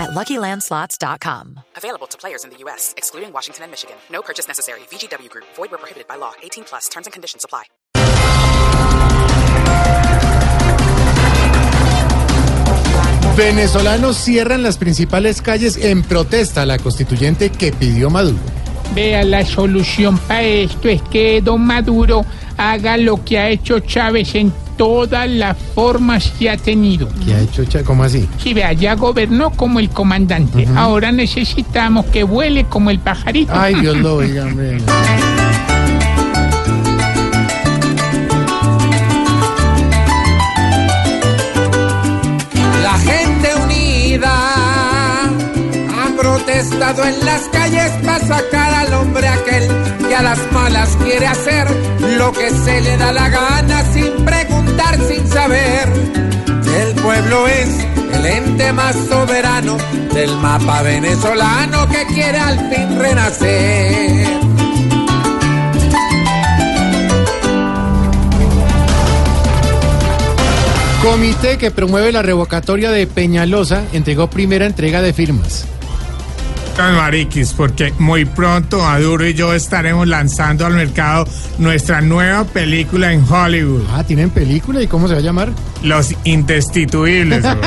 at LuckyLandSlots.com. Available to players in the U.S., excluding Washington and Michigan. No purchase necessary. VGW Group. Void where prohibited by law. 18 plus. Terms and conditions apply. Venezolanos cierran las principales calles en protesta a la constituyente que pidió Maduro. Vea, la solución para esto es que don Maduro haga lo que ha hecho Chávez en todas las formas que ha tenido. ¿Qué ha hecho? Cha- ¿Cómo así? Si vea, ya gobernó como el comandante. Ahora necesitamos que vuele como el pajarito. Ay, Dios lo oiga. La gente unida ha protestado en las calles para sacar al hombre aquel que a las malas quiere hacer lo que se le da la gana El pueblo es el ente más soberano del mapa venezolano que quiere al fin renacer. Comité que promueve la revocatoria de Peñalosa entregó primera entrega de firmas. Tan mariquis, porque muy pronto Maduro y yo estaremos lanzando al mercado nuestra nueva película en Hollywood, Ah, ¿tienen película? ¿Y cómo se va a llamar? Los Indestituibles. busca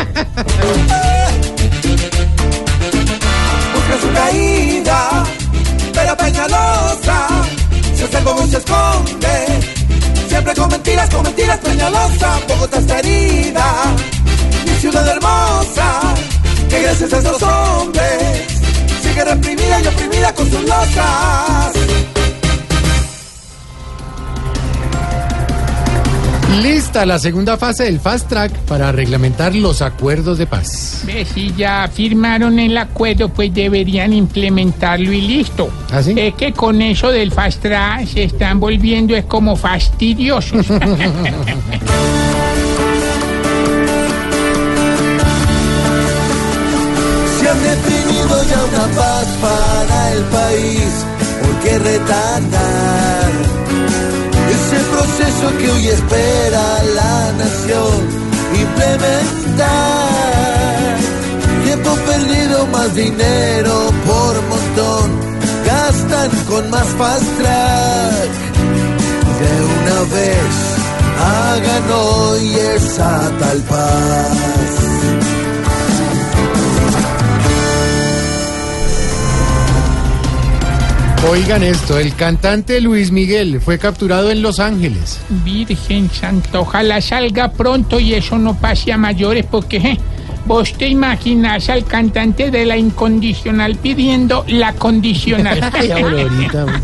su caída, pero Peñalosa, si hace algo se esconde. Siempre con mentiras, con mentiras, Peñalosa, Bogotá está herida, mi ciudad hermosa, que gracias a Lista la segunda fase del Fast Track para reglamentar los acuerdos de paz. Ve, si ya firmaron el acuerdo, pues deberían implementarlo y listo. ¿Ah, sí? Es que con eso del fast track se están volviendo es como fastidiosos. Se ha definido ya una paz para el país, ¿por qué retardar? Ese proceso que hoy espera la nación implementar. Tiempo perdido, más dinero por montón, gastan con más fast track. De una vez, hagan hoy esa tal paz. Oigan esto, el cantante Luis Miguel fue capturado en Los Ángeles. Virgen Santa, ojalá salga pronto y eso no pase a mayores porque vos te imaginas al cantante de la incondicional pidiendo la condicional. Ay, Aurorita, güey.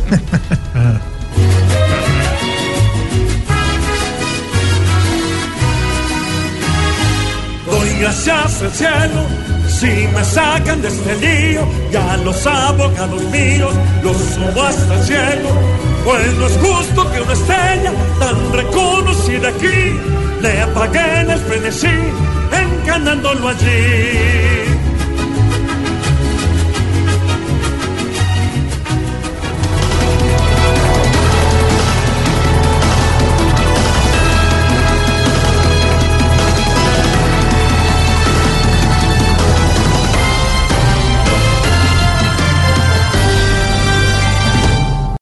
Doy gracias al cielo si me sacan de este lío y a los abogados míos los subo hasta el cielo, pues no es justo que una estrella tan reconocida aquí le apaguen el frenesí, enganándolo allí.